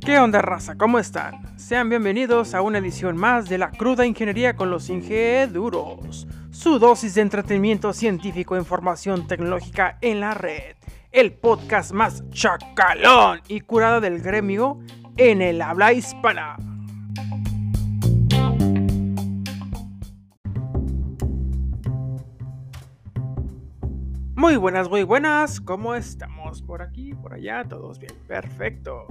¿Qué onda raza? ¿Cómo están? Sean bienvenidos a una edición más de la cruda ingeniería con los ingeduros. Su dosis de entretenimiento científico e información tecnológica en la red. El podcast más chacalón y curada del gremio en el habla hispana. Muy buenas, muy buenas. ¿Cómo estamos? Por aquí, por allá, todos bien. Perfecto.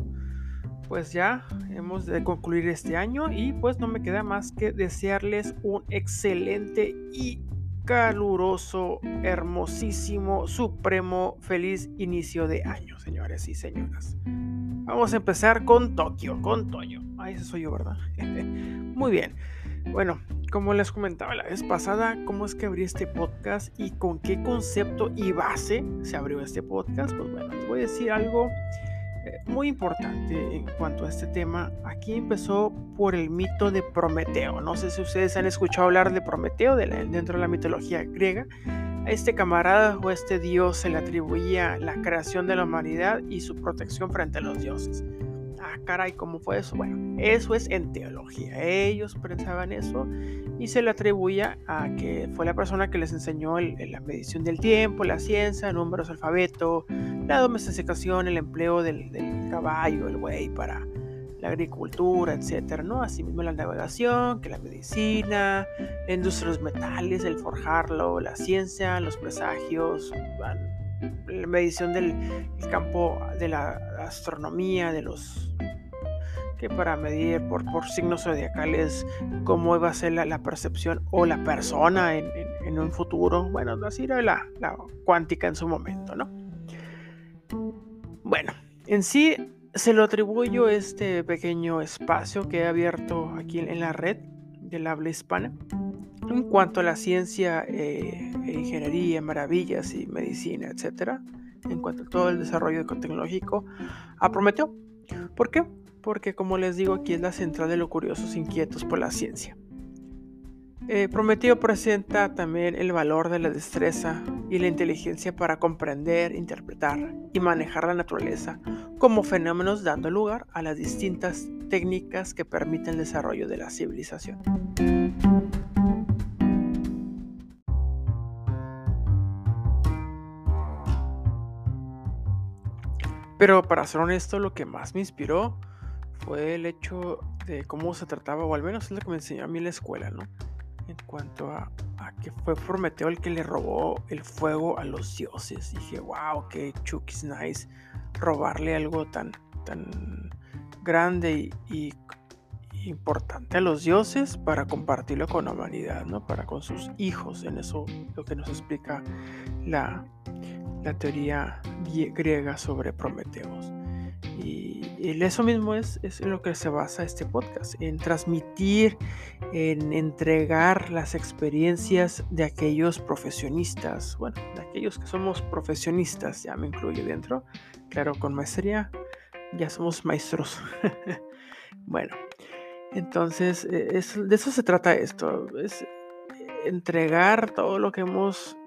Pues ya hemos de concluir este año y pues no me queda más que desearles un excelente y caluroso, hermosísimo, supremo, feliz inicio de año, señores y señoras. Vamos a empezar con Tokio, con Toño. Ahí soy yo, ¿verdad? Muy bien. Bueno, como les comentaba la vez pasada, cómo es que abrí este podcast y con qué concepto y base se abrió este podcast. Pues bueno, les voy a decir algo eh, muy importante en cuanto a este tema. Aquí empezó por el mito de Prometeo. No sé si ustedes han escuchado hablar de Prometeo dentro de la mitología griega. A este camarada o a este dios se le atribuía la creación de la humanidad y su protección frente a los dioses ah, caray, ¿cómo fue eso? Bueno, eso es en teología. Ellos pensaban eso y se le atribuía a que fue la persona que les enseñó la medición del tiempo, la ciencia, números, alfabeto, la domesticación, el empleo del, caballo, el buey para la agricultura, etcétera, ¿no? Asimismo la navegación, que la medicina, la industria de los metales, el forjarlo, la ciencia, los presagios, la medición del campo de la astronomía, de los que para medir por, por signos zodiacales cómo iba a ser la, percepción o la persona en, un futuro. Bueno, así era la, la, cuántica en su momento, ¿no? Bueno, en sí se lo atribuyo este pequeño espacio que he abierto aquí en la red del habla hispana en cuanto a la ciencia, eh, e ingeniería, maravillas y medicina, etcétera, en cuanto a todo el desarrollo tecnológico, a Prometeo. ¿Por qué? Porque como les digo, aquí es la central de los curiosos inquietos por la ciencia. Eh, Prometeo presenta también el valor de la destreza y la inteligencia para comprender, interpretar y manejar la naturaleza como fenómenos dando lugar a las distintas técnicas que permiten el desarrollo de la civilización. Pero para ser honesto, lo que más me inspiró fue el hecho de cómo se trataba, o al menos es lo que me enseñó a mí en la escuela, ¿no? En cuanto a, que fue Prometeo el que le robó el fuego a los dioses. Dije, wow, qué chukis nice robarle algo tan, tan grande y, y, importante a los dioses para compartirlo con la humanidad, ¿no? Para con sus hijos. En eso lo que nos explica la, la teoría griega sobre Prometeos. Y, eso mismo es, es, lo que se basa este podcast, en transmitir, en entregar las experiencias de aquellos profesionistas, bueno, de aquellos que somos profesionistas, ya me incluyo dentro, claro, con maestría, ya somos maestros. bueno, entonces, e, de eso se trata esto, es entregar todo lo que hemos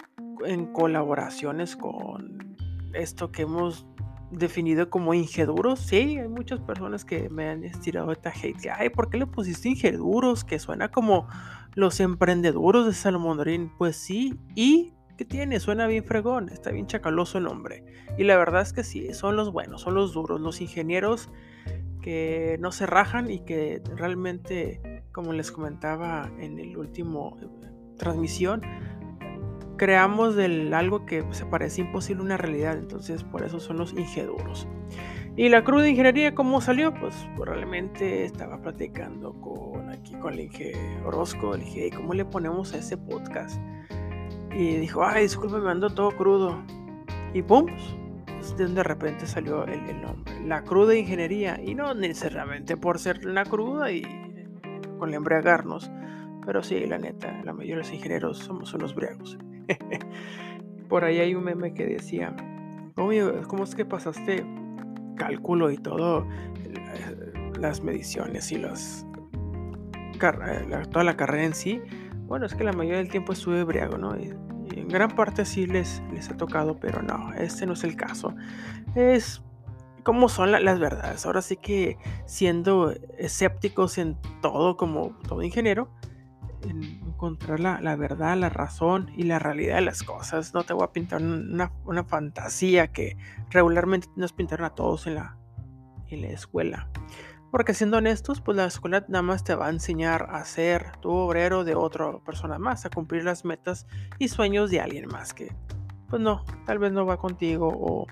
en colaboraciones con esto que hemos definido como ingeduros. Sí, hay muchas personas que me han estirado esta hate. Ay, ¿por qué le pusiste ingeduros? Que suena como los emprendeduros de Salomondrín. Pues sí, y ¿qué tiene? Suena bien fregón, está bien chacaloso el nombre. Y la verdad es que sí, son los buenos, son los duros, los ingenieros que no se rajan y que realmente, como les comentaba en el último eh, transmisión, creamos del algo que se parece imposible una realidad, entonces por eso son los ingeduros. Y la cruda ingeniería, ¿cómo salió? Pues probablemente estaba platicando con aquí con el Inge Orozco, le dije, ¿cómo le ponemos a ese podcast? Y dijo, ay, disculpe, me ando todo crudo. Y pum, pues, de repente salió el, el, nombre, la cruda ingeniería. Y no necesariamente por ser la cruda y con el embriagarnos, pero sí, la neta, la mayoría de los ingenieros somos unos briagos. Por ahí hay un meme que decía, ¿cómo es que pasaste cálculo y todo, las mediciones y las, toda la carrera en sí? Bueno, es que la mayoría del tiempo estuve briago, ¿no? Y, en gran parte sí les, les ha tocado, pero no, este no es el caso. Es como son las verdades. Ahora sí que siendo escépticos en todo, como todo ingeniero, en encontrar la, verdad, la razón y la realidad de las cosas. No te voy a pintar una, una fantasía que regularmente nos pintaron a todos en la, en la escuela. Porque siendo honestos, pues la escuela nada más te va a enseñar a ser tu obrero de otra persona más, a cumplir las metas y sueños de alguien más que, pues no, tal vez no va contigo o,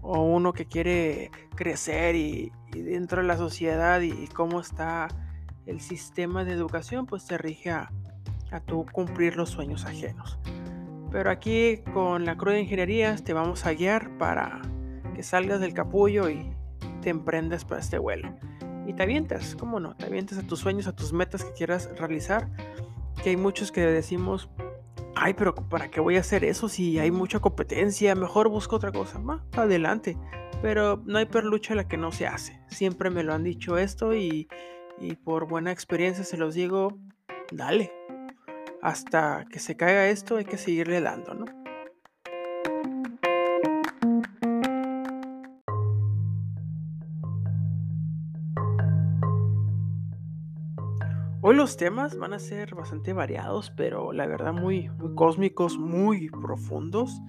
uno que quiere crecer y, dentro de la sociedad y, cómo está el sistema de educación, pues te rige a, a cumplir los sueños ajenos. Pero aquí con la Cruz de Ingenierías te vamos a guiar para que salgas del capullo y te emprendas para este vuelo y te avientas, ¿cómo no? Te avientas a tus sueños, a tus metas que quieras realizar. Que hay muchos que decimos, ay, pero ¿para qué voy a hacer eso si hay mucha competencia? Mejor busco otra cosa. Va, adelante. Pero no hay perlucha la que no se hace. Siempre me lo han dicho esto y, y por buena experiencia se los digo, dale. Hasta que se caiga esto hay que seguirle dando, ¿no? Hoy los temas van a ser bastante variados, pero la verdad muy, muy cósmicos, muy profundos.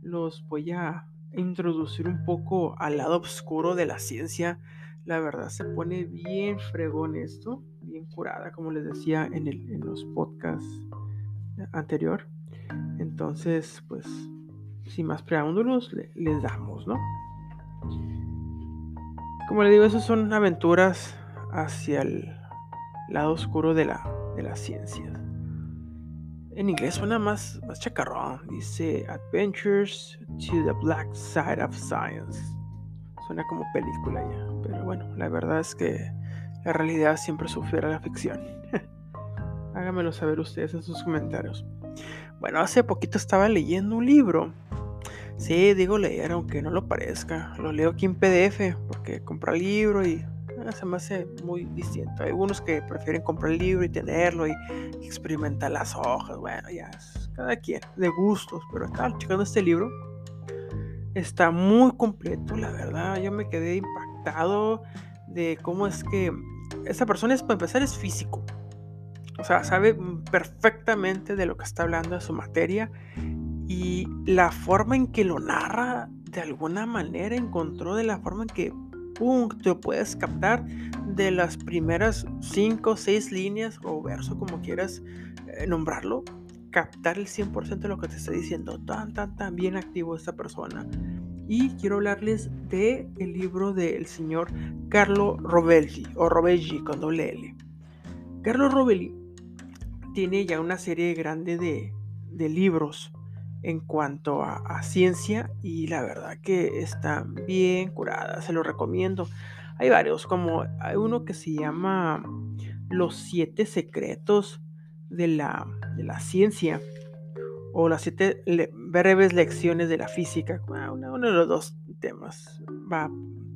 Los voy a introducir un poco al lado oscuro de la ciencia. La verdad se pone bien fregón esto, bien curada, como les decía en, el, en los podcasts anterior. Entonces, pues, sin más preámbulos, les damos, ¿no? Como les digo, esas son aventuras hacia el lado oscuro de la, de la ciencia. En inglés suena más, más chacarrón. Dice Adventures to the Black Side of Science. Suena como película ya. Pero bueno, la verdad es que la realidad siempre sufre la ficción. Háganmelo saber ustedes en sus comentarios. Bueno, hace poquito estaba leyendo un libro. Sí, digo leer, aunque no lo parezca. Lo leo aquí en PDF, porque comprar el libro y se me hace muy distinto. Hay algunos que prefieren comprar el libro y tenerlo y experimentar las hojas. Bueno, ya es cada quien, de gustos. Pero estaba checando este libro. Está muy completo, la verdad. Yo me quedé impactado de cómo es que esa persona, es, para empezar, es físico. O sea, sabe perfectamente de lo que está hablando de su materia. Y la forma en que lo narra, de alguna manera encontró de la forma en que punto puedes captar de las primeras 5 o 6 líneas o verso, como quieras eh, nombrarlo, captar el 100% de lo que te está diciendo. Tan, tan, tan bien activo esta persona. Y quiero hablarles de el libro del señor Carlo Rovelli, o Rovelli con doble L. Carlo Rovelli tiene ya una serie grande de, de libros en cuanto a, ciencia y la verdad que está bien curada, se lo recomiendo. Hay varios, como hay uno que se llama Los siete secretos de la, de la ciencia o las siete breves lecciones de la física. Ah, uno, de los dos temas va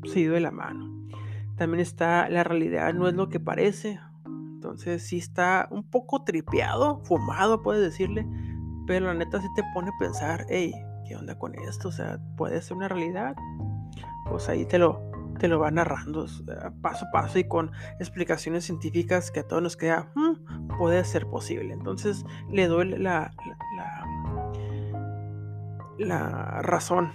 seguido de la mano. También está La realidad no es lo que parece. Entonces sí está un poco tripeado, fumado, puedes decirle pero la neta sí te pone a pensar, hey, ¿qué onda con esto? O sea, ¿puede ser una realidad? Pues ahí te lo, te lo va narrando paso a paso y con explicaciones científicas que a todos nos queda, hmm, puede ser posible. Entonces le doy la, la, la, razón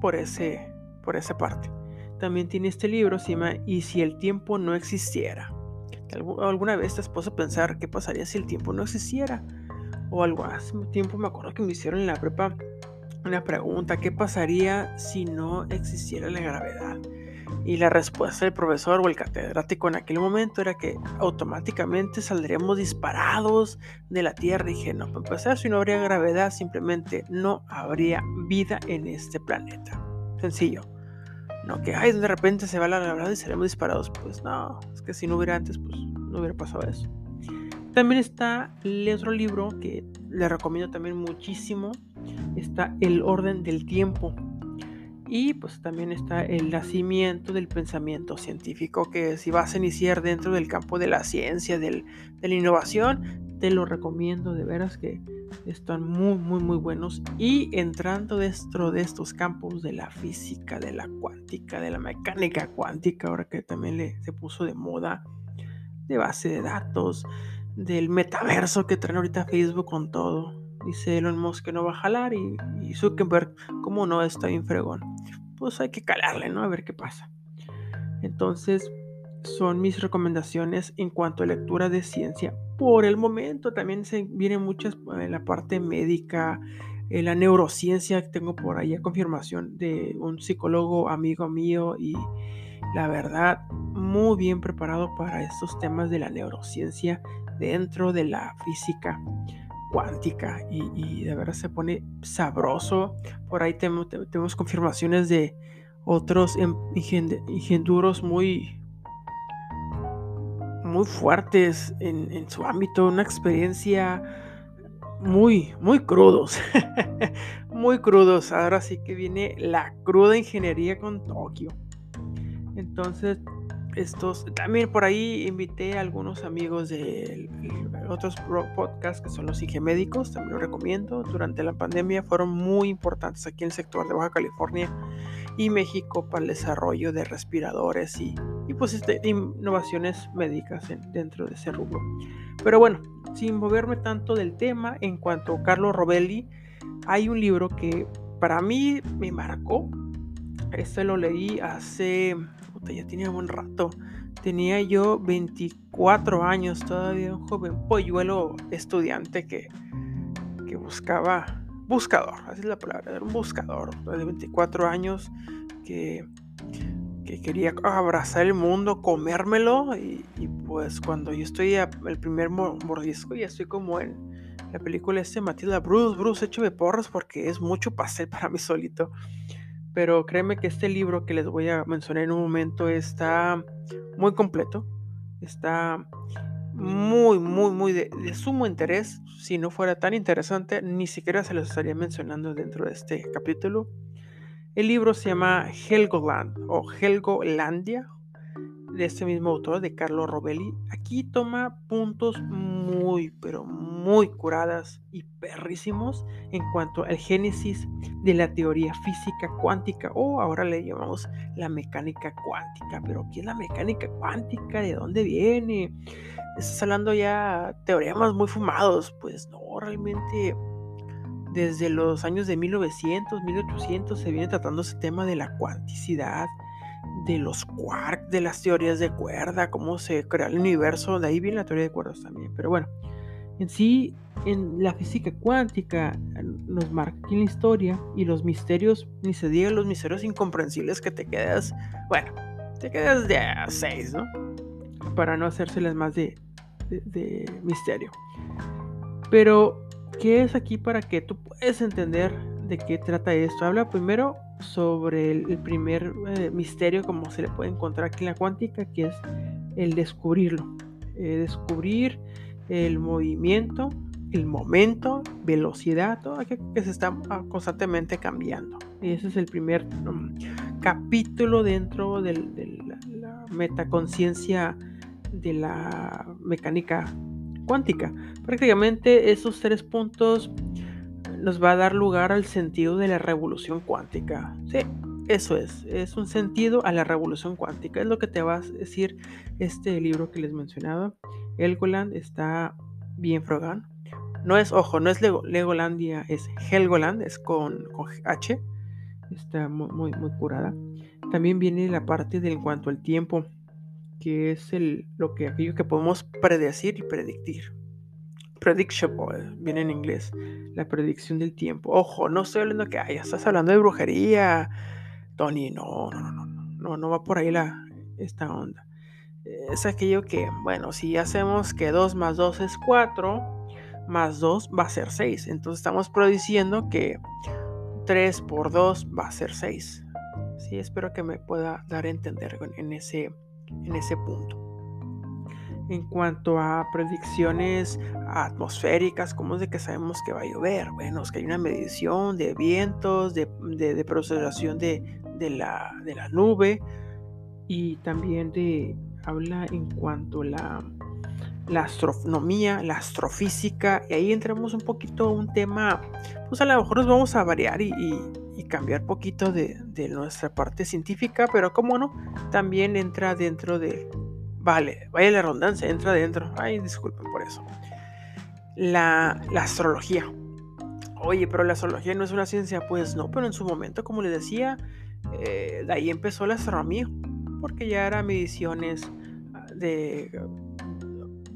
por, ese, por esa parte. También tiene este libro, se llama Y si el tiempo no existiera. ¿Alguna vez te has puesto a pensar qué pasaría si el tiempo no existiera? o algo. Hace tiempo me acuerdo que me hicieron en la prepa una pregunta, ¿qué pasaría si no existiera la gravedad? Y la respuesta del profesor o el catedrático en aquel momento era que automáticamente saldríamos disparados de la Tierra. Y dije, no, para empezar, si no habría gravedad, simplemente no habría vida en este planeta. Sencillo. No que, ay, de repente se va la gravedad y seremos disparados. Pues no, es que si no hubiera antes, pues no hubiera pasado eso. También está otro libro que le recomiendo también muchísimo. Está El orden del tiempo. Y pues también está el nacimiento del pensamiento científico, que si vas a iniciar dentro del campo de la ciencia, de la innovación, te lo recomiendo de veras que Están muy, muy, muy buenos. Y entrando dentro de estos campos de la física, de la cuántica, de la mecánica cuántica, ahora que también le, se puso de moda, de base de datos, del metaverso que traen ahorita Facebook con todo. Dice Elon Musk que no va a jalar y, y Zuckerberg, como no, está bien fregón. Pues hay que calarle, ¿no? A ver qué pasa. Entonces, son mis recomendaciones en cuanto a lectura de ciencia. Por el momento también se vienen muchas eh, la parte médica, en la neurociencia. Tengo por ahí a confirmación de un psicólogo amigo mío y la verdad muy bien preparado para estos temas de la neurociencia dentro de la física cuántica y, de verdad se pone sabroso. Por ahí tenemos, confirmaciones de otros ingenieros muy muy fuertes en, su ámbito, una experiencia muy, muy crudos, muy crudos. Ahora sí que viene la cruda ingeniería con Tokio. Entonces, estos, también por ahí invité a algunos amigos de otros podcasts que son los médicos también lo recomiendo. Durante la pandemia fueron muy importantes aquí en el sector de Baja California y México para el desarrollo de respiradores y, y pues este, innovaciones médicas dentro de ese rubro. Pero bueno, sin moverme tanto del tema, en cuanto a Carlos Robelli, hay un libro que para mí me marcó. Este lo leí hace, ya tenía buen rato. Tenía yo 24 años, todavía un joven polluelo estudiante que, que buscaba buscador, así es la palabra, era un buscador de 24 años que, que quería abrazar el mundo, comérmelo y, pues cuando yo estoy el primer mordisco ya estoy como en la película este Matilda Bruce, Bruce, échame porras porque es mucho pastel para mí solito. Pero créeme que este libro que les voy a mencionar en un momento está muy completo, está muy, muy, muy de, sumo interés. Si no fuera tan interesante, ni siquiera se los estaría mencionando dentro de este capítulo. El libro se llama Helgoland o Helgolandia, de este mismo autor, de Carlo Robelli. Aquí toma puntos muy, pero muy curadas y perrísimos en cuanto al génesis de la teoría física cuántica o ahora le llamamos la mecánica cuántica. Pero ¿qué es la mecánica cuántica? ¿De dónde viene? Estás hablando ya teoremas muy fumados. Pues no, realmente desde los años de 1900, 1800 se viene tratando ese tema de la cuanticidad, de los quarks, de las teorías de cuerda, cómo se crea el universo. De ahí viene la teoría de cuerdas también. Pero bueno, en sí, en la física cuántica nos marca aquí la historia y los misterios, ni se digan los misterios incomprensibles que te quedas, bueno, te quedas de a seis, ¿no? Para no hacérselas más de, de, misterio. Pero, ¿qué es aquí para que tú puedas entender de qué trata esto? Habla primero sobre el, primer eh, misterio, como se le puede encontrar aquí en la cuántica, que es el descubrirlo. Eh, descubrir el movimiento, el momento, velocidad, todo aquello que se está ah, constantemente cambiando. Y ese es el primer um, capítulo dentro de la, la metaconciencia de la mecánica cuántica. Prácticamente esos tres puntos nos va a dar lugar al sentido de la revolución cuántica. Sí, eso es, es un sentido a la revolución cuántica. Es lo que te va a decir este libro que les mencionaba. Helgoland está bien frogán. No es, ojo, no es Legolandia, es Helgoland, es con, H. Está muy, muy, curada. También viene la parte de en cuanto al tiempo que es el, lo que aquello que podemos predecir y predictir. Predictable, viene en inglés, la predicción del tiempo. Ojo, no estoy hablando que, ay, estás hablando de brujería, Tony, no, no, no, no, no, no va por ahí la, esta onda. Es aquello que, bueno, si hacemos que 2 más 2 es 4, más 2 va a ser 6. Entonces estamos prediciendo que 3 por 2 va a ser 6. Sí, espero que me pueda dar a entender en ese en ese punto. En cuanto a predicciones atmosféricas, ¿cómo es de que sabemos que va a llover? Bueno, es que hay una medición de vientos, de, de, procesación de, de, la, de la nube y también de habla en cuanto a la la astronomía, la astrofísica, y ahí entramos un poquito un tema, pues a lo mejor nos vamos a variar y, cambiar poquito de, nuestra parte científica, pero como no, también entra dentro de, vale, vaya la redundancia, entra dentro, ay, disculpen por eso, la, la astrología. Oye, pero la astrología no es una ciencia, pues no, pero en su momento, como les decía, eh, de ahí empezó la astronomía, porque ya eran mediciones ah, de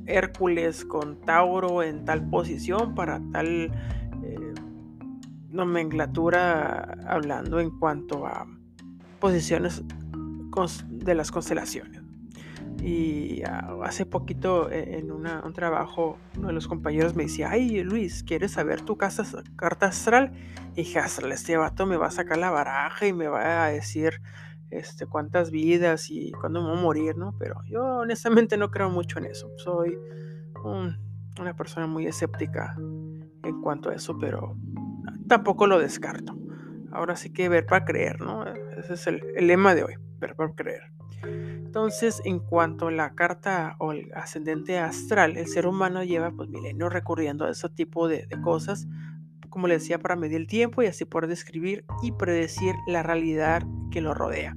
Hércules con Tauro en tal posición para tal eh, nomenclatura hablando en cuanto a posiciones de las constelaciones. Y ah, hace poquito e, en un trabajo, uno de los compañeros me decía, ay Luis, ¿quieres saber tu casa, carta astral? Y dije, este vato me va a sacar la baraja y me va a decir este, cuántas vidas y cuándo me voy a morir, ¿no? Pero yo honestamente no creo mucho en eso. Soy una persona muy escéptica en cuanto a eso, pero tampoco lo descarto. Ahora sí que ver para creer, ¿no? Ese es el, lema de hoy, ver para creer. Entonces, en cuanto a la carta o el ascendente astral, el ser humano lleva pues milenios recurriendo a ese tipo de, cosas como le decía, para medir el tiempo y así poder describir y predecir la realidad que lo rodea.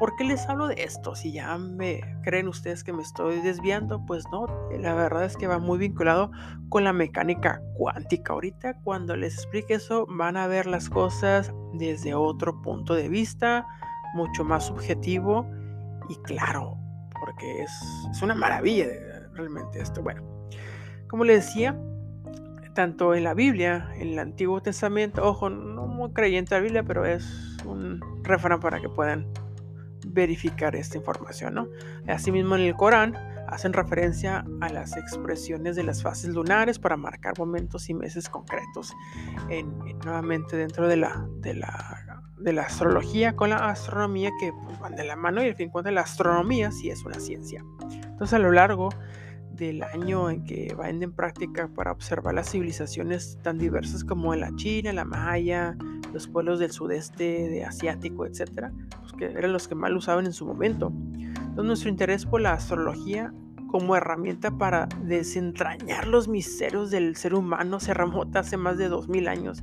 ¿Por qué les hablo de esto? Si ya me creen ustedes que me estoy desviando, pues no, la verdad es que va muy vinculado con la mecánica cuántica. Ahorita cuando les explique eso van a ver las cosas desde otro punto de vista, mucho más subjetivo y claro, porque es, es una maravilla realmente esto. Bueno, como les decía, tanto en la Biblia, en el Antiguo Testamento, ojo, no muy creyente la Biblia, pero es un refrán para que puedan verificar esta información, ¿no? Asimismo en el Corán hacen referencia a las expresiones de las fases lunares para marcar momentos y meses concretos. En, nuevamente dentro de la, de, la, de la astrología con la astronomía que pues, van de la mano y al fin cuenta la astronomía sí es una ciencia. Entonces a lo largo del año en que va en práctica para observar las civilizaciones tan diversas como la China, la Maya, los pueblos del sudeste de asiático, etcétera, pues que eran los que más usaban en su momento. Entonces nuestro interés por la astrología como herramienta para desentrañar los misterios del ser humano se remota hace más de 2000 años.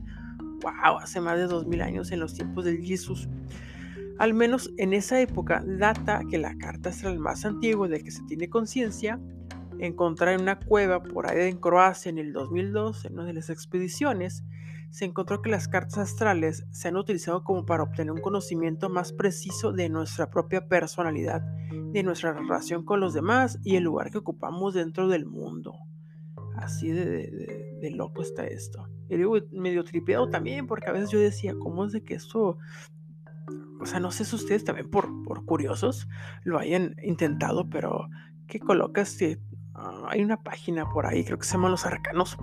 Wow, hace más de 2000 años en los tiempos del Jesús. Al menos en esa época data que la carta astral más antigua de que se tiene conciencia encontrar en una cueva por ahí en Croacia en el 2002, en una de las expediciones, se encontró que las cartas astrales se han utilizado como para obtener un conocimiento más preciso de nuestra propia personalidad, de nuestra relación con los demás y el lugar que ocupamos dentro del mundo. Así de, loco está esto. Y digo, medio tripeado también, porque a veces yo decía, ¿cómo es de que esto o sea, no sé si ustedes también por, por curiosos lo hayan intentado, pero ¿qué colocas si Ah, hay una página por ahí, creo que se llama Los Arcanos,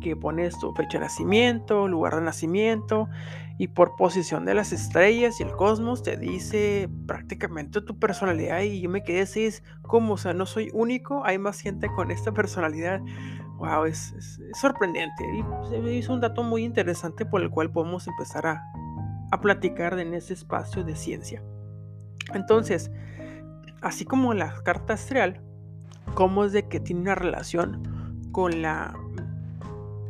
que pones tu fecha de nacimiento, lugar de nacimiento y por posición de las estrellas y el cosmos te dice prácticamente tu personalidad y yo me quedé así, como, o sea, no soy único, hay más gente con esta personalidad. Wow, es, sorprendente y se un dato muy interesante por el cual podemos empezar a, a platicar en ese espacio de ciencia. Entonces, así como la carta astral, cómo es de que tiene una relación con la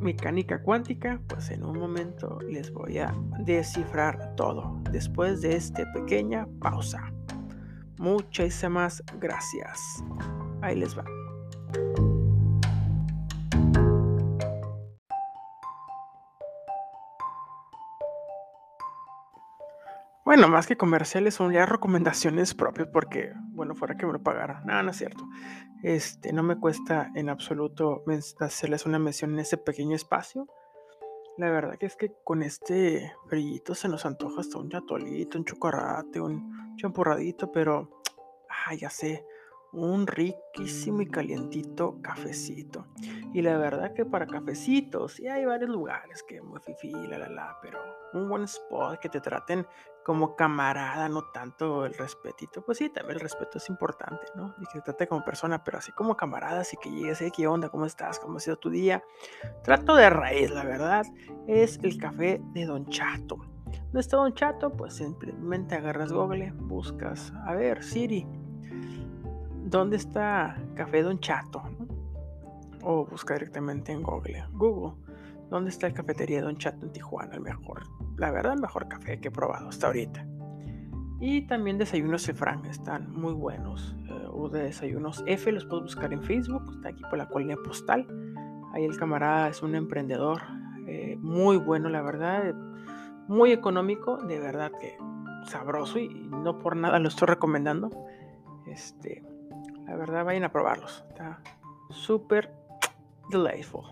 mecánica cuántica, pues en un momento les voy a descifrar todo después de esta pequeña pausa. Muchísimas gracias. Ahí les va. Bueno, más que comerciales son ya recomendaciones propias porque, bueno, fuera que me lo pagara. No, no es cierto. Este, no me cuesta en absoluto hacerles una mención en ese pequeño espacio. La verdad que es que con este brillito se nos antoja hasta un chatolito, un chocorate, un champurradito, pero, ah, ya sé, un riquísimo y calientito cafecito. Y la verdad que para cafecitos, sí hay varios lugares que muy fifi, la la la, pero un buen spot que te traten como camarada, no tanto el respetito. Pues sí, también el respeto es importante, ¿no? Y que te trate como persona, pero así como camarada, así que llegues, ¿eh? ¿qué onda? ¿Cómo estás? ¿Cómo ha sido tu día? Trato de raíz, la verdad, es el café de Don Chato. ¿Dónde está Don Chato? Pues simplemente agarras Google, buscas, a ver, Siri, ¿dónde está Café Don Chato? o busca directamente en Google. Google, ¿dónde está el cafetería Don Chato en Tijuana? El mejor, la verdad, el mejor café que he probado hasta ahorita. Y también desayunos Cefran, están muy buenos. Eh, o de desayunos F, los puedes buscar en Facebook, está aquí por la colina postal. Ahí el camarada es un emprendedor eh, muy bueno, la verdad, muy económico, de verdad que sabroso y no por nada lo estoy recomendando. Este, la verdad, vayan a probarlos. Está súper delightful.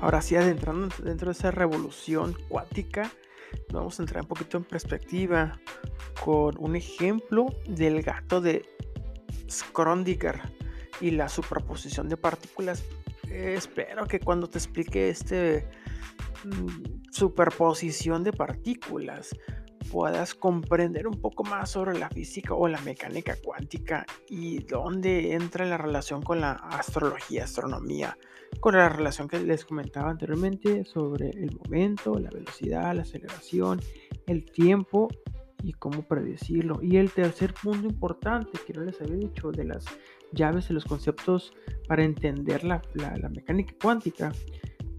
Ahora sí, adentrando dentro de esa revolución cuántica, vamos a entrar un poquito en perspectiva con un ejemplo del gato de Schrödinger y la superposición de partículas. espero que cuando te explique este mm, superposición de partículas puedas comprender un poco más sobre la física o la mecánica cuántica y dónde entra la relación con la astrología, astronomía, con la relación que les comentaba anteriormente sobre el momento, la velocidad, la aceleración, el tiempo y cómo predecirlo. Y el tercer punto importante que no les había dicho de las llaves de los conceptos para entender la, mecánica cuántica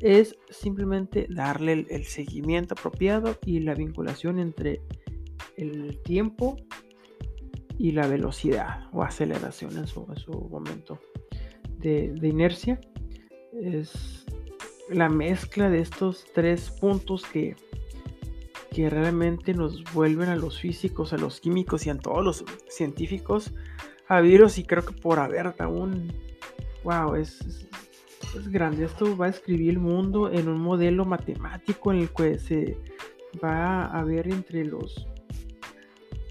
es simplemente darle el, seguimiento apropiado y la vinculación entre el tiempo y la velocidad o aceleración en su, momento de, inercia. Es la mezcla de estos tres puntos que que realmente nos vuelven a los físicos, a los químicos y a todos los científicos a virus y creo que por haber aún, wow, es, es, grande. Esto va a escribir el mundo en un modelo matemático en el que se va a ver entre los...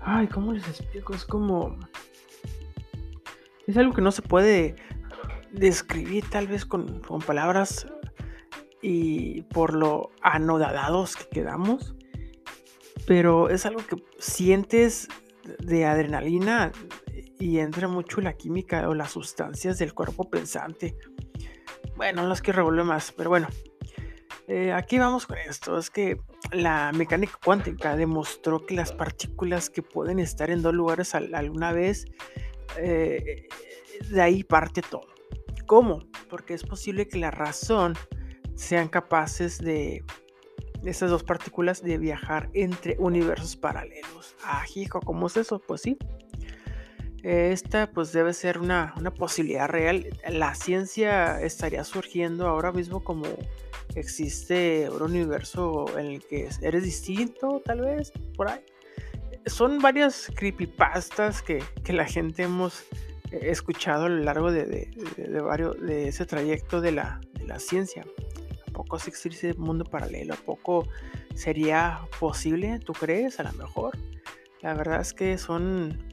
Ay, ¿cómo les explico? Es como... Es algo que no se puede describir tal vez con, con palabras y por lo anodadados que quedamos pero es algo que sientes de adrenalina y entra mucho la química o las sustancias del cuerpo pensante. Bueno, no los que revuelve más, pero bueno. Eh, aquí vamos con esto. Es que la mecánica cuántica demostró que las partículas que pueden estar en dos lugares alguna vez, eh, de ahí parte todo. ¿Cómo? Porque es posible que la razón sean capaces de esas dos partículas de viajar entre universos paralelos. Ah, hijo, ¿cómo es eso? Pues sí. Esta pues debe ser una, posibilidad real. La ciencia estaría surgiendo ahora mismo como existe un universo en el que eres distinto, tal vez, por ahí. Son varias creepypastas que, que la gente hemos escuchado a lo largo de, varios, de ese trayecto de la, de la ciencia poco existir ese mundo paralelo? ¿A poco sería posible? ¿Tú crees? A lo mejor. La verdad es que son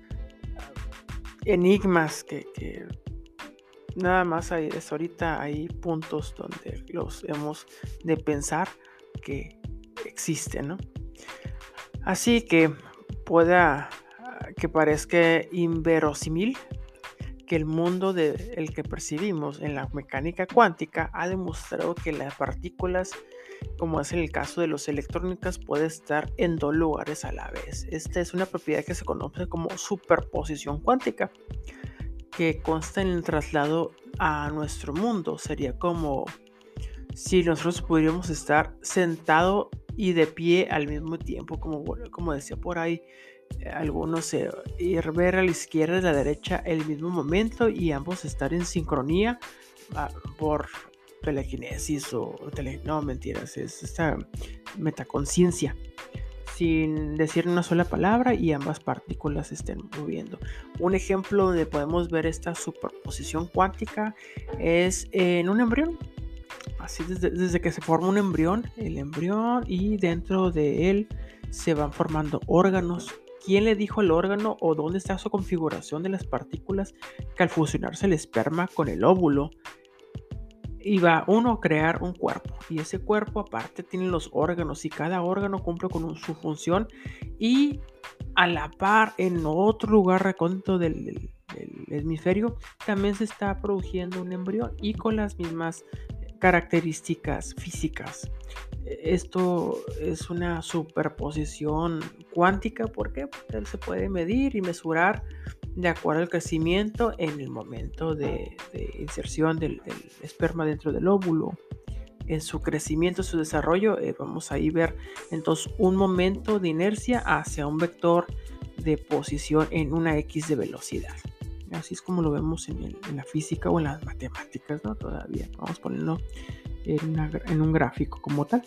enigmas que, nada más hay, es ahorita hay puntos donde los hemos de pensar que existen, ¿no? Así que pueda que parezca inverosímil, que el mundo de, el que percibimos en la mecánica cuántica ha demostrado que las partículas, como es en el caso de los electrónicas, puede estar en dos lugares a la vez. Esta es una propiedad que se conoce como superposición cuántica, que consta en el traslado a nuestro mundo. Sería como si nosotros pudiéramos estar sentado y de pie al mismo tiempo, como, como decía por ahí algunos eh, ir ver a la izquierda y a la derecha el mismo momento y ambos estar en sincronía ah, por telequinesis o tele, no mentiras es esta metaconciencia sin decir una sola palabra y ambas partículas estén moviendo. Un ejemplo donde podemos ver esta superposición cuántica es en un embrión. Así desde, desde que se forma un embrión, el embrión y dentro de él se van formando órganos ¿Quién le dijo al órgano o dónde está su configuración de las partículas que al fusionarse el esperma con el óvulo iba uno a crear un cuerpo y ese cuerpo aparte tiene los órganos y cada órgano cumple con su función y a la par en otro lugar recóndito del, hemisferio también se está produciendo un embrión y con las mismas características físicas. Esto es una superposición cuántica, ¿por qué? Porque se puede medir y mesurar de acuerdo al crecimiento en el momento de, inserción del, esperma dentro del óvulo. En su crecimiento, su desarrollo, eh, vamos a ahí ver entonces un momento de inercia hacia un vector de posición en una X de velocidad. Así es como lo vemos en, la física o en las matemáticas, ¿no? Todavía vamos a ponerlo en, un gráfico como tal.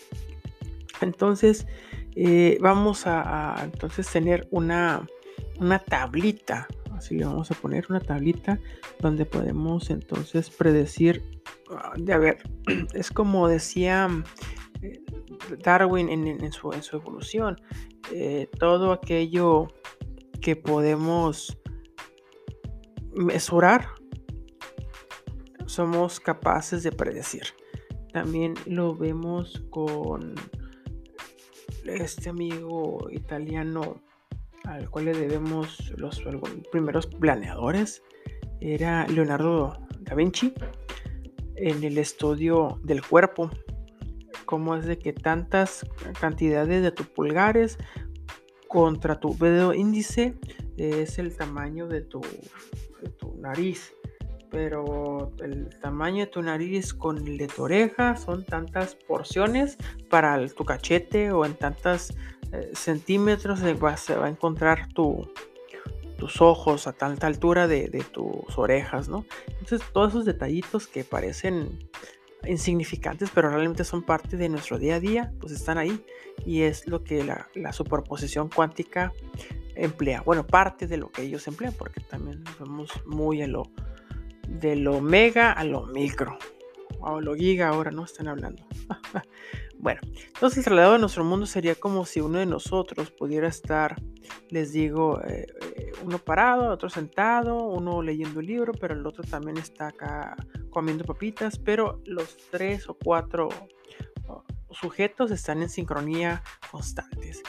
Entonces, eh, vamos a, entonces tener una, una tablita, así le vamos a poner una tablita donde podemos entonces predecir, ah, de a ver, es como decía eh, Darwin en, su, evolución, eh, todo aquello que podemos mesurar, somos capaces de predecir. También lo vemos con este amigo italiano al cual le debemos los primeros planeadores. Era Leonardo da Vinci en el estudio del cuerpo. Cómo es de que tantas cantidades de tus pulgares contra tu dedo índice es el tamaño de tu, nariz pero el tamaño de tu nariz con el de tu oreja son tantas porciones para tu cachete o en tantos eh, centímetros se va, a encontrar tu, tus ojos a tanta altura de, tus orejas, ¿no? Entonces todos esos detallitos que parecen insignificantes, pero realmente son parte de nuestro día a día, pues están ahí y es lo que la, superposición cuántica emplea. Bueno, parte de lo que ellos emplean, porque también somos muy en lo de lo mega a lo micro. O lo giga ahora, ¿no? Están hablando. bueno, entonces el traslado de nuestro mundo sería como si uno de nosotros pudiera estar, les digo, eh, eh, uno parado, otro sentado, uno leyendo un libro, pero el otro también está acá comiendo papitas, pero los tres o cuatro sujetos están en sincronía constantes.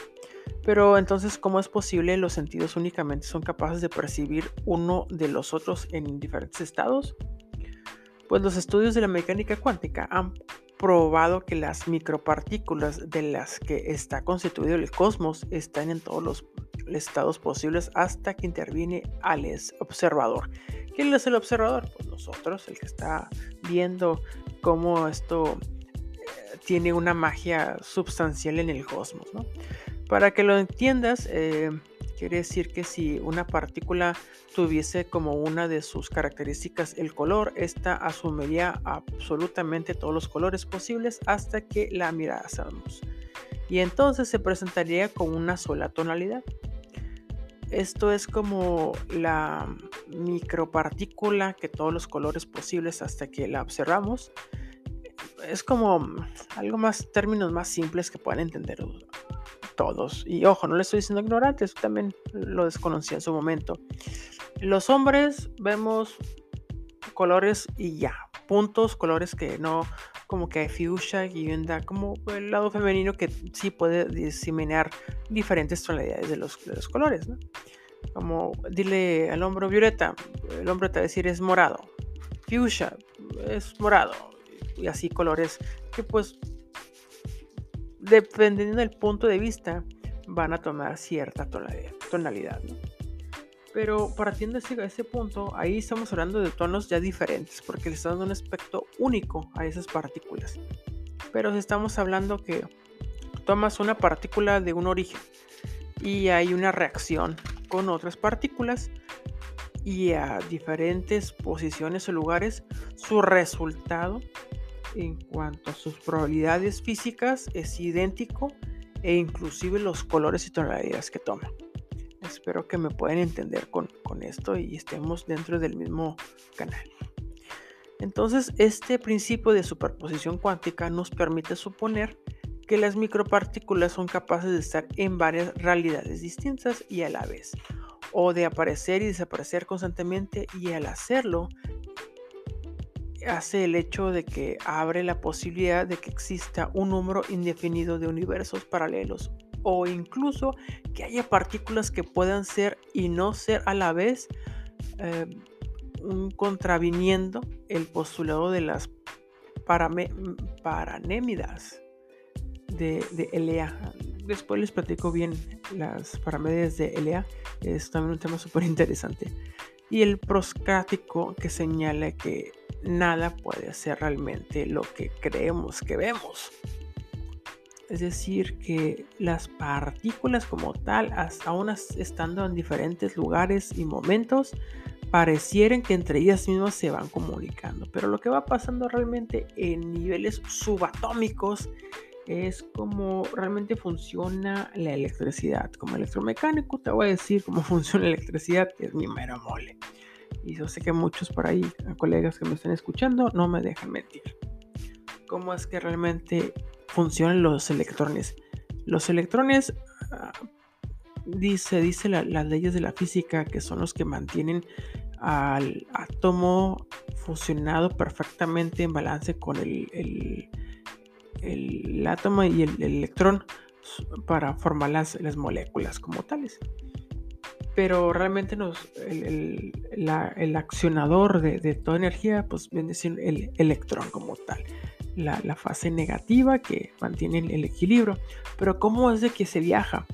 Pero entonces, ¿cómo es posible los sentidos únicamente son capaces de percibir uno de los otros en diferentes estados? Pues los estudios de la mecánica cuántica han probado que las micropartículas de las que está constituido el cosmos están en todos los estados posibles hasta que interviene al observador. ¿Quién es el observador? Pues nosotros, el que está viendo cómo esto eh, tiene una magia substancial en el cosmos, ¿no? Para que lo entiendas, eh, quiere decir que si una partícula tuviese como una de sus características el color, esta asumiría absolutamente todos los colores posibles hasta que la mirásemos. Y entonces se presentaría con una sola tonalidad. Esto es como la micropartícula que todos los colores posibles hasta que la observamos. Es como algo más, términos más simples que puedan entender todos. Y ojo, no le estoy diciendo ignorantes, también lo desconocía en su momento. Los hombres vemos colores y ya, puntos, colores que no, como que fuchsia y anda como el lado femenino que sí puede diseminar diferentes tonalidades de los, de los colores, Como dile al hombro violeta, el hombre te va a decir es morado, fuchsia es morado, y así colores que pues dependiendo del punto de vista, van a tomar cierta tonalidad. Pero partiendo de ese punto, ahí estamos hablando de tonos ya diferentes, porque le está dando un aspecto único a esas partículas. Pero estamos hablando que tomas una partícula de un origen y hay una reacción con otras partículas y a diferentes posiciones o lugares, su resultado en cuanto a sus probabilidades físicas es idéntico e inclusive los colores y tonalidades que toma. Espero que me puedan entender con, con esto y estemos dentro del mismo canal. Entonces, este principio de superposición cuántica nos permite suponer que las micropartículas son capaces de estar en varias realidades distintas y a la vez, o de aparecer y desaparecer constantemente y al hacerlo hace el hecho de que abre la posibilidad de que exista un número indefinido de universos paralelos o incluso que haya partículas que puedan ser y no ser a la vez eh, contraviniendo el postulado de las paranémidas. de, de LEA. Después les platico bien las paramedias de LEA. Es también un tema súper interesante. Y el proscático que señala que nada puede ser realmente lo que creemos que vemos. Es decir, que las partículas como tal, aún estando en diferentes lugares y momentos, parecieran que entre ellas mismas se van comunicando. Pero lo que va pasando realmente en niveles subatómicos es como realmente funciona la electricidad. Como electromecánico te voy a decir cómo funciona la electricidad, es mi mero mole. Y yo sé que muchos por ahí, colegas que me están escuchando, no me dejan mentir. ¿Cómo es que realmente funcionan los electrones? Los electrones, ah, dice, dice las leyes de la física, que son los que mantienen al átomo fusionado perfectamente en balance con el, átomo y el, electrón para formar las, las moléculas como tales pero realmente nos, el, el, accionador de, toda energía pues viene siendo el electrón como tal, la, la, fase negativa que mantiene el, equilibrio. Pero ¿cómo es de que se viaja?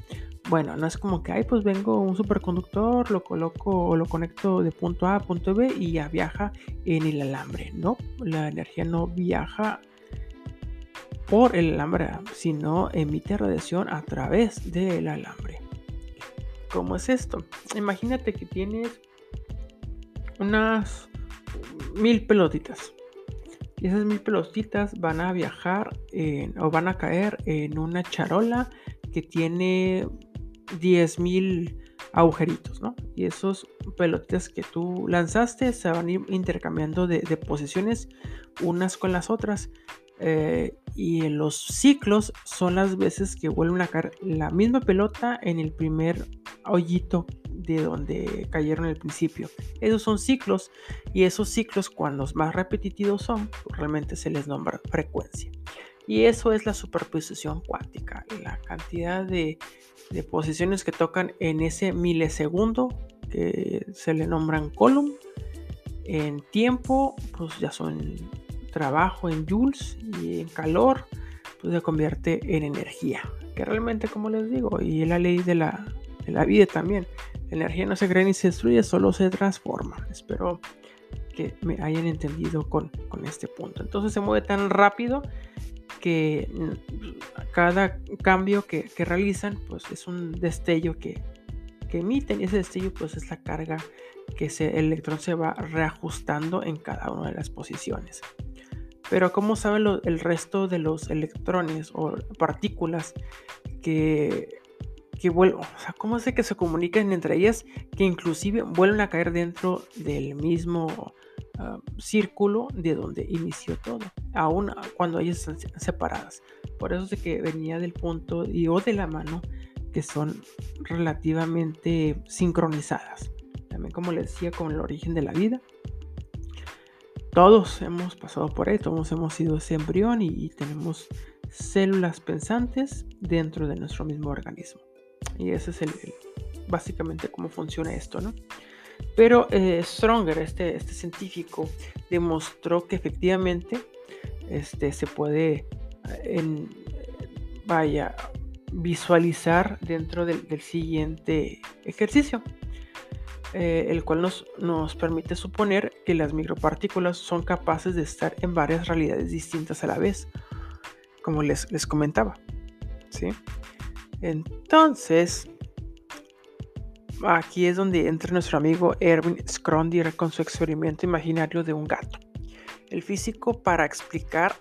Bueno, no es como que, ay, pues vengo un superconductor, lo coloco o lo conecto de punto A a punto B y ya viaja en el alambre. No, la energía no viaja por el alambre, sino emite radiación a través del alambre. ¿Cómo es esto? Imagínate que tienes unas mil pelotitas. Y esas mil pelotitas van a viajar o van a caer en una charola que tiene 10.000 agujeritos, ¿no? Y esos pelotitas que tú lanzaste se van a intercambiando de, posiciones unas con las otras. Eh, y en los ciclos son las veces que vuelven a caer la misma pelota en el primer hoyito de donde cayeron al principio. Esos son ciclos y esos ciclos cuando más repetitivos son, realmente se les nombra frecuencia. Y eso es la superposición cuántica, la cantidad de, de posiciones que tocan en ese milisegundo que se le nombran column. En tiempo, pues ya son trabajo en joules y en calor, pues se convierte en energía. Que realmente, como les digo, y la ley de la, de la vida también, energía no se crea ni se destruye, solo se transforma. Espero que me hayan entendido con, con este punto. Entonces se mueve tan rápido que mm, cada cambio que, que realizan, pues es un destello que, que emiten y ese destello pues es la carga que ese electrón se va reajustando en cada una de las posiciones. Pero ¿cómo sabe el resto de los electrones o partículas que, que vuelven? O sea, ¿cómo hace que se comunican entre ellas que inclusive vuelven a caer dentro del mismo ah, círculo de donde inició todo? Aún cuando ellas están separadas. Por eso es que venía del punto y o de la mano que son relativamente sincronizadas. También como les decía con el origen de la vida todos hemos pasado por ahí, todos hemos sido ese embrión y, tenemos células pensantes dentro de nuestro mismo organismo. Y ese es el, básicamente cómo funciona esto, ¿no? Pero eh, Stronger, este, este científico, demostró que efectivamente este, se puede en, vaya, visualizar dentro del siguiente ejercicio. Eh, el cual nos, nos, permite suponer que las micropartículas son capaces de estar en varias realidades distintas a la vez, como les, les comentaba. ¿sí? Entonces, aquí es donde entra nuestro amigo Erwin Skrondier con su experimento imaginario de un gato. El físico, para explicar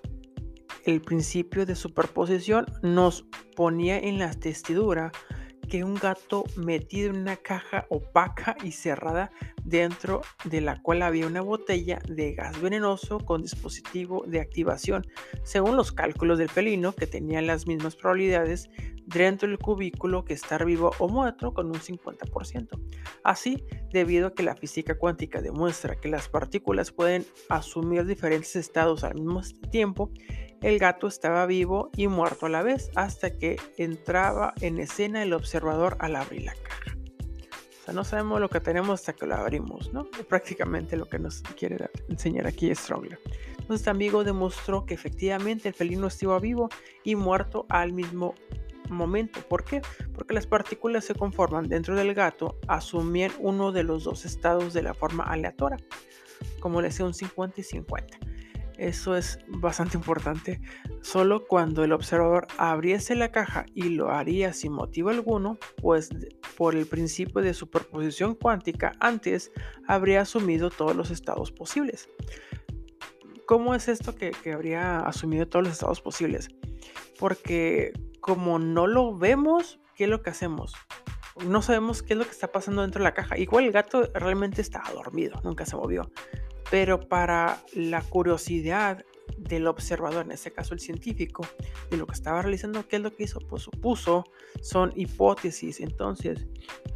el principio de superposición, nos ponía en la testidura que un gato metido en una caja opaca y cerrada dentro de la cual había una botella de gas venenoso con dispositivo de activación, según los cálculos del felino que tenía las mismas probabilidades dentro del cubículo que estar vivo o muerto con un 50%. Así, debido a que la física cuántica demuestra que las partículas pueden asumir diferentes estados al mismo tiempo, el gato estaba vivo y muerto a la vez hasta que entraba en escena el observador al abrir la caja. O sea, no sabemos lo que tenemos hasta que lo abrimos, ¿no? Prácticamente lo que nos quiere enseñar aquí Stronger. Entonces este amigo demostró que efectivamente el felino estaba vivo y muerto al mismo momento. ¿Por qué? Porque las partículas se conforman dentro del gato, asumían uno de los dos estados de la forma aleatoria, como le decía un 50 y 50. Eso es bastante importante. Solo cuando el observador abriese la caja y lo haría sin motivo alguno, pues por el principio de superposición cuántica, antes habría asumido todos los estados posibles. ¿Cómo es esto que, habría asumido todos los estados posibles? Porque como no lo vemos, ¿qué es lo que hacemos? No sabemos qué es lo que está pasando dentro de la caja. Igual el gato realmente estaba dormido, nunca se movió. Pero para la curiosidad del observador, en este caso el científico, de lo que estaba realizando, ¿qué es lo que hizo? Pues supuso, son hipótesis. Entonces,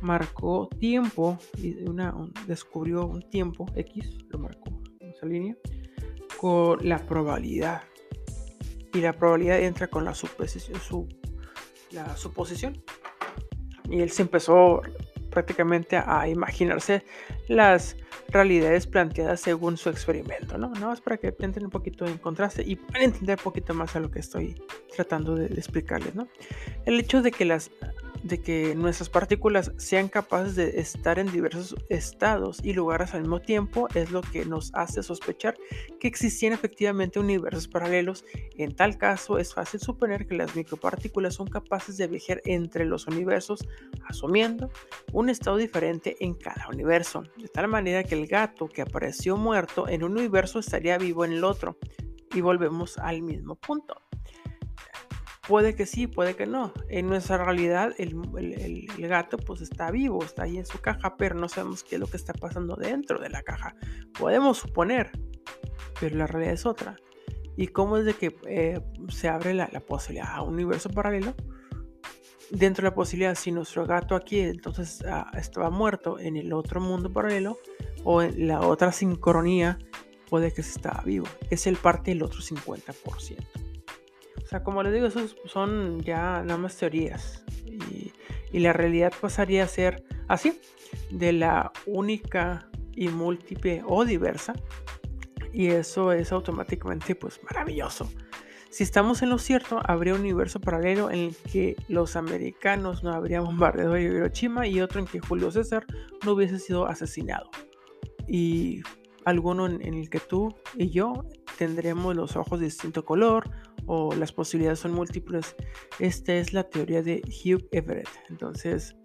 marcó tiempo una, descubrió un tiempo X, lo marcó en esa línea, con la probabilidad. Y la probabilidad entra con la suposición, su, la suposición. Y él se empezó prácticamente a imaginarse las realidades planteadas según su experimento, ¿no? Nada más para que entren un poquito en contraste y puedan entender un poquito más a lo que estoy tratando de, de explicarles, ¿no? El hecho de que las de que nuestras partículas sean capaces de estar en diversos estados y lugares al mismo tiempo es lo que nos hace sospechar que existían efectivamente universos paralelos. En tal caso, es fácil suponer que las micropartículas son capaces de viajar entre los universos, asumiendo un estado diferente en cada universo, de tal manera que el gato que apareció muerto en un universo estaría vivo en el otro. Y volvemos al mismo punto. Puede que sí, puede que no. En nuestra realidad el, gato pues está vivo, está ahí en su caja, pero no sabemos qué es lo que está pasando dentro de la caja. Podemos suponer, pero la realidad es otra. ¿Y cómo es de que eh, se abre la, posibilidad a un universo paralelo? Dentro de la posibilidad, si nuestro gato aquí entonces ah, estaba muerto en el otro mundo paralelo o en la otra sincronía, puede que se estaba vivo. Es el parte del otro 50% sea, como les digo, esos son ya nada más teorías. Y, la realidad pasaría a ser así, de la única y múltiple o diversa. Y eso es automáticamente pues maravilloso. Si estamos en lo cierto, habría un universo paralelo en el que los americanos no habrían bombardeado Hiroshima y otro en que Julio César no hubiese sido asesinado. Y alguno en, en el que tú y yo tendremos los ojos de distinto color, o las posibilidades son múltiples. Esta es la teoría de Hugh Everett. Entonces,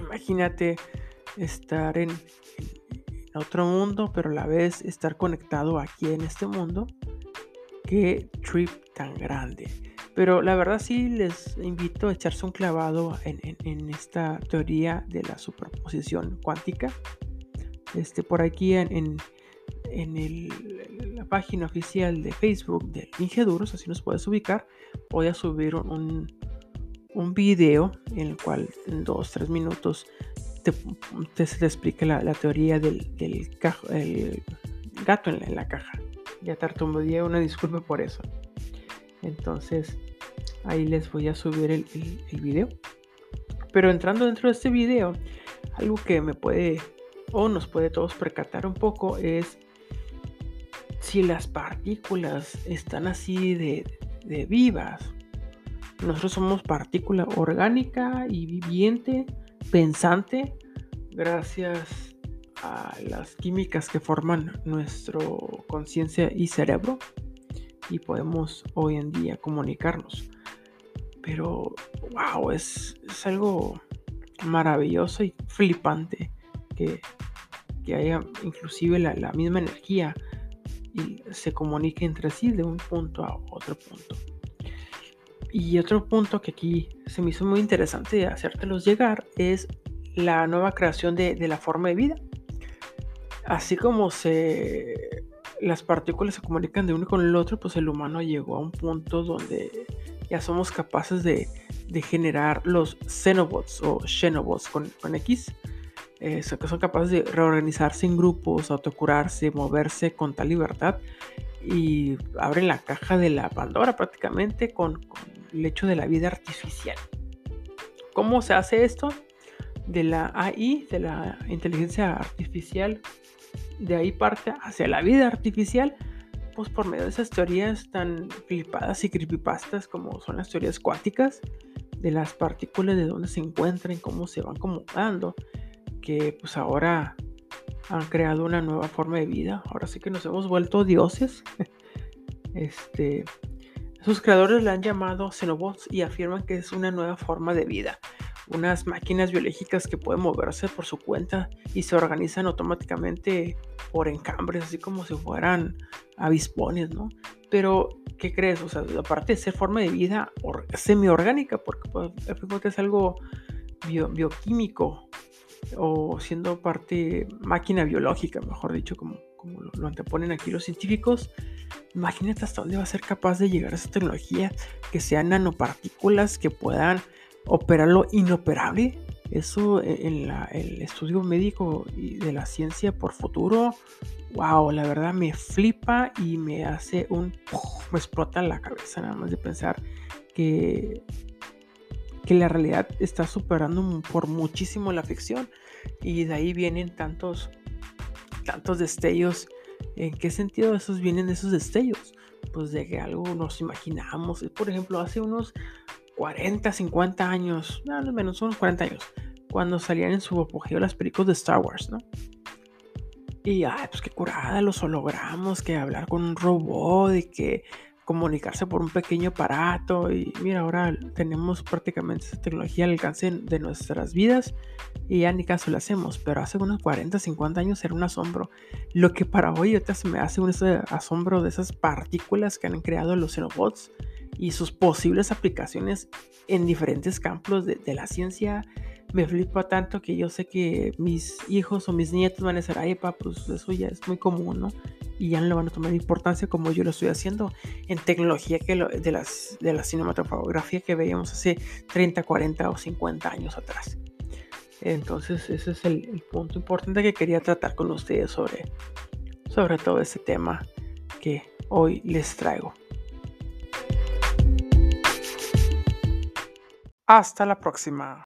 imagínate estar en, otro mundo, pero a la vez estar conectado aquí en este mundo. Qué trip tan grande. Pero la verdad sí les invito a echarse un clavado en, esta teoría de la superposición cuántica. Este, por aquí en, en la página oficial de Facebook del Ingeduros, así nos puedes ubicar, voy a subir un, un video en el cual en dos, tres minutos te, te, explique la, teoría del, del el gato en la, caja. Ya tartamudeé, una disculpa por eso. Entonces, ahí les voy a subir el, el, el video. Pero entrando dentro de este video, algo que me puede o nos puede todos percatar un poco es si las partículas están así de, vivas, nosotros somos partícula orgánica y viviente, pensante, gracias a las químicas que forman nuestra conciencia y cerebro y podemos hoy en día comunicarnos. Pero, wow, es, algo maravilloso y flipante que, haya inclusive la misma energía y se comunique entre sí de un punto a otro punto. Y otro punto que aquí se me hizo muy interesante hacértelos llegar es la nueva creación de, la forma de vida. Así como se, las partículas se comunican de uno con el otro, pues el humano llegó a un punto donde ya somos capaces de, generar los Xenobots o Xenobots con, con X eh, son capaces de reorganizarse en grupos, autocurarse, moverse con tal libertad y abren la caja de la Pandora prácticamente con, el hecho de la vida artificial. ¿Cómo se hace esto? De la AI, de la inteligencia artificial, de ahí parte hacia la vida artificial, pues por medio de esas teorías tan flipadas y creepypastas como son las teorías cuánticas, de las partículas de dónde se encuentran, cómo se van acomodando, que pues ahora han creado una nueva forma de vida. Ahora sí que nos hemos vuelto dioses. este, sus creadores la han llamado Xenobots y afirman que es una nueva forma de vida. Unas máquinas biológicas que pueden moverse por su cuenta y se organizan automáticamente por encambres, así como si fueran avispones, ¿no? Pero, ¿qué crees? O sea, aparte de ser forma de vida semi-orgánica, porque pues, es algo bioquímico, o siendo parte máquina biológica, mejor dicho, como, como lo, anteponen aquí los científicos, imagínate hasta dónde va a ser capaz de llegar esa tecnología, que sean nanopartículas que puedan operar lo inoperable. Eso e, en el estudio médico y de la ciencia por futuro, wow, la verdad me flipa y me hace un... me explota la cabeza nada más de pensar que que la realidad está superando por muchísimo la ficción. Y de ahí vienen tantos tantos destellos. En qué sentido esos vienen esos destellos pues de que algo nos imaginamos. Por ejemplo hace unos 40 50 años no menos unos 40 años cuando salían en su apogeo las películas de Star Wars no y ay pues qué curada los hologramos que hablar con un robot y que comunicarse por un pequeño aparato y mira, ahora tenemos prácticamente esa tecnología al alcance de nuestras vidas y ya ni caso le hacemos, pero hace unos 40, 50 años era un asombro. Lo que para hoy ahorita se me hace un asombro de esas partículas que han creado los xenobots y sus posibles aplicaciones en diferentes campos de, de la ciencia, me flipa tanto que yo sé que mis hijos o mis nietos van a decir, ay, papá, pues eso ya es muy común, ¿no? Y ya no le van a tomar importancia como yo lo estoy haciendo en tecnología que de, las, de la cinematografía que veíamos hace 30, 40 o 50 años atrás. Entonces, ese es el, punto importante que quería tratar con ustedes sobre, sobre todo ese tema que hoy les traigo. Hasta la próxima.